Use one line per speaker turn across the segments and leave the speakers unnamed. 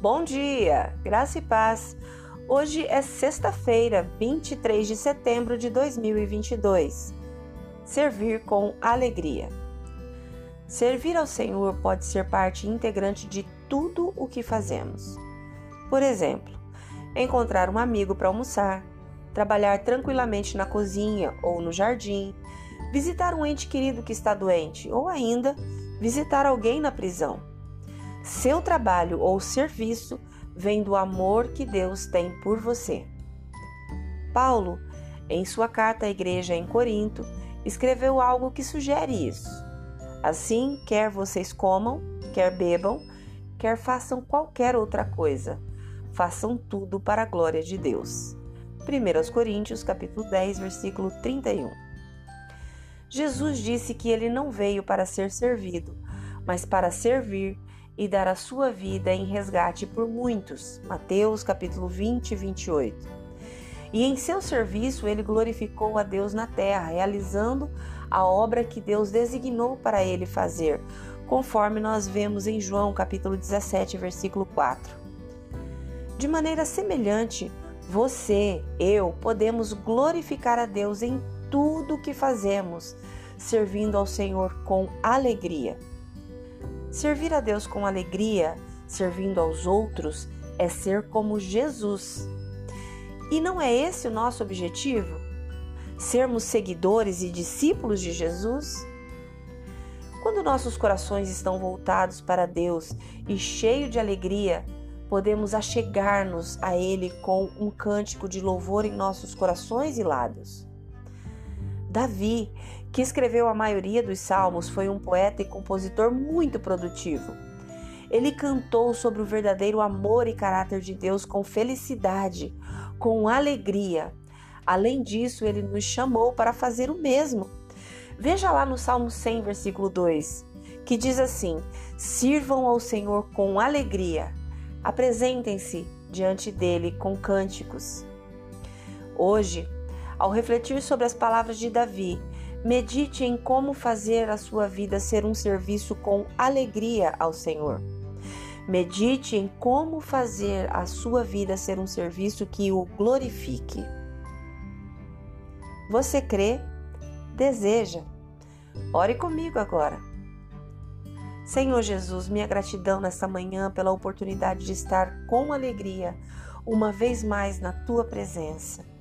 Bom dia, graça e paz. Hoje é sexta-feira, 23 de setembro de 2022. Servir com alegria. Servir ao Senhor pode ser parte integrante de tudo o que fazemos. Por exemplo, encontrar um amigo para almoçar, trabalhar tranquilamente na cozinha ou no jardim, visitar um ente querido que está doente ou ainda visitar alguém na prisão. Seu trabalho ou serviço vem do amor que Deus tem por você. Paulo, em sua carta à igreja em Corinto, escreveu algo que sugere isso. Assim, quer vocês comam, quer bebam, quer façam qualquer outra coisa, façam tudo para a glória de Deus. 1 Coríntios capítulo 10, versículo 31. Jesus disse que ele não veio para ser servido, mas para servir e dar a sua vida em resgate por muitos. Mateus capítulo 20 e 28. E em seu serviço ele glorificou a Deus na terra, realizando a obra que Deus designou para ele fazer, conforme nós vemos em João capítulo 17, versículo 4. De maneira semelhante, você, eu, podemos glorificar a Deus em tudo o que fazemos, servindo ao Senhor com alegria. Servir a Deus com alegria, servindo aos outros, é ser como Jesus. E não é esse o nosso objetivo? Sermos seguidores e discípulos de Jesus? Quando nossos corações estão voltados para Deus e cheios de alegria, podemos achegar-nos a Ele com um cântico de louvor em nossos corações e lábios. Davi, que escreveu a maioria dos salmos, foi um poeta e compositor muito produtivo. Ele cantou sobre o verdadeiro amor e caráter de Deus com felicidade, com alegria. Além disso, ele nos chamou para fazer o mesmo. Veja lá no Salmo 100, versículo 2, que diz assim: Sirvam ao Senhor com alegria, apresentem-se diante dele com cânticos. Hoje, ao refletir sobre as palavras de Davi, medite em como fazer a sua vida ser um serviço com alegria ao Senhor. Medite em como fazer a sua vida ser um serviço que o glorifique. Você crê? Deseja? Ore comigo agora. Senhor Jesus, minha gratidão nesta manhã pela oportunidade de estar com alegria uma vez mais na tua presença.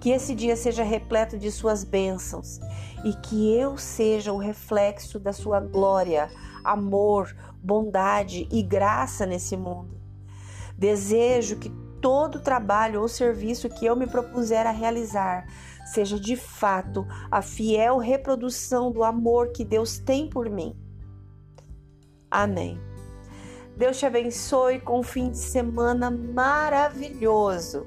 Que esse dia seja repleto de suas bênçãos e que eu seja o reflexo da sua glória, amor, bondade e graça nesse mundo. Desejo que todo trabalho ou serviço que eu me propuser a realizar seja de fato a fiel reprodução do amor que Deus tem por mim. Amém. Deus te abençoe com um fim de semana maravilhoso.